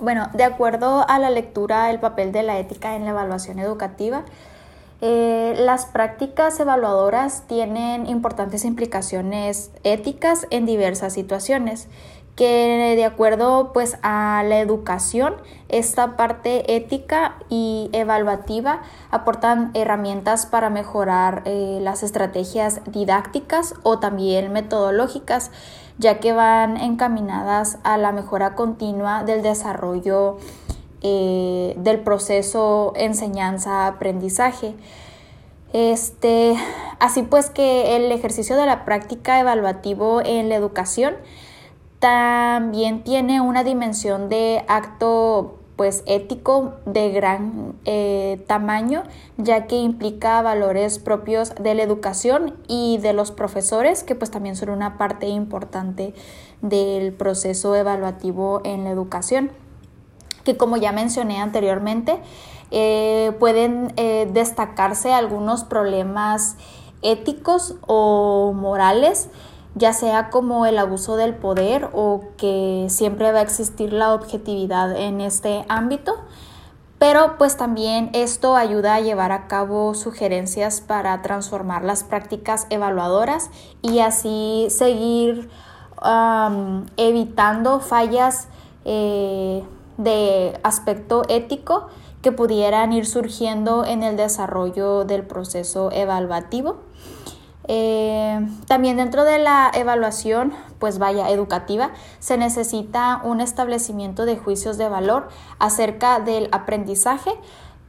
Bueno, de acuerdo a la lectura del papel de la ética en la evaluación educativa, eh, las prácticas evaluadoras tienen importantes implicaciones éticas en diversas situaciones que de acuerdo pues a la educación esta parte ética y evaluativa aportan herramientas para mejorar eh, las estrategias didácticas o también metodológicas ya que van encaminadas a la mejora continua del desarrollo eh, del proceso enseñanza-aprendizaje. Este, así pues que el ejercicio de la práctica evaluativo en la educación también tiene una dimensión de acto pues ético de gran eh, tamaño ya que implica valores propios de la educación y de los profesores que pues también son una parte importante del proceso evaluativo en la educación que como ya mencioné anteriormente, eh, pueden eh, destacarse algunos problemas éticos o morales, ya sea como el abuso del poder o que siempre va a existir la objetividad en este ámbito. Pero pues también esto ayuda a llevar a cabo sugerencias para transformar las prácticas evaluadoras y así seguir evitando fallas eh, de aspecto ético que pudieran ir surgiendo en el desarrollo del proceso evaluativo. Eh, también dentro de la evaluación, pues vaya, educativa, se necesita un establecimiento de juicios de valor acerca del aprendizaje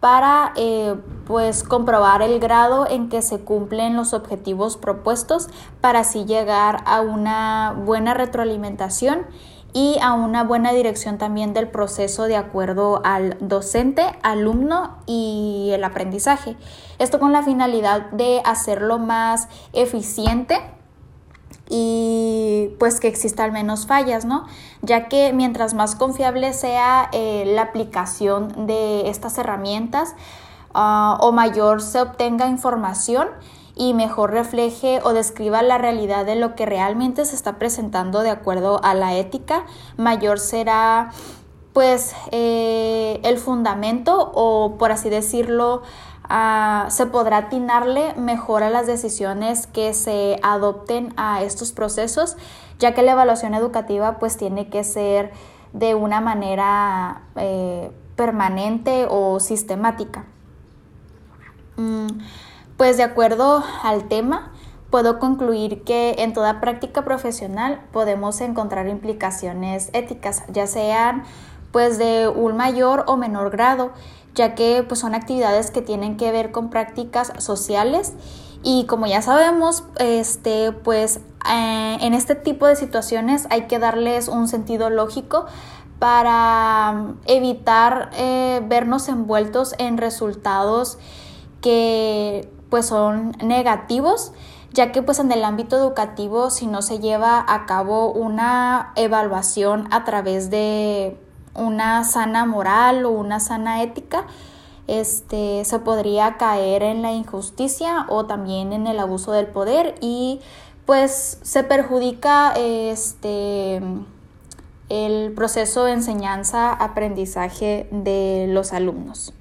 para eh, pues comprobar el grado en que se cumplen los objetivos propuestos para así llegar a una buena retroalimentación y a una buena dirección también del proceso de acuerdo al docente, alumno y el aprendizaje. Esto con la finalidad de hacerlo más eficiente y pues que existan menos fallas, ¿no? Ya que mientras más confiable sea eh, la aplicación de estas herramientas ah, o mayor se obtenga información, y mejor refleje o describa la realidad de lo que realmente se está presentando de acuerdo a la ética, mayor será pues eh, el fundamento o por así decirlo ah, se podrá atinarle mejor a las decisiones que se adopten a estos procesos ya que la evaluación educativa pues tiene que ser de una manera eh, permanente o sistemática. Mm, pues de acuerdo al tema, puedo concluir que en toda práctica profesional podemos encontrar implicaciones éticas, ya sean pues de un mayor o menor grado, ya que pues son actividades que tienen que ver con prácticas sociales. Y como ya sabemos, este pues eh, en este tipo de situaciones hay que darles un sentido lógico para evitar eh, vernos envueltos en resultados que pues son negativos, ya que pues en el ámbito educativo si no se lleva a cabo una evaluación a través de una sana moral o una sana ética, este, se podría caer en la injusticia o también en el abuso del poder y pues se perjudica este, el proceso de enseñanza-aprendizaje de los alumnos.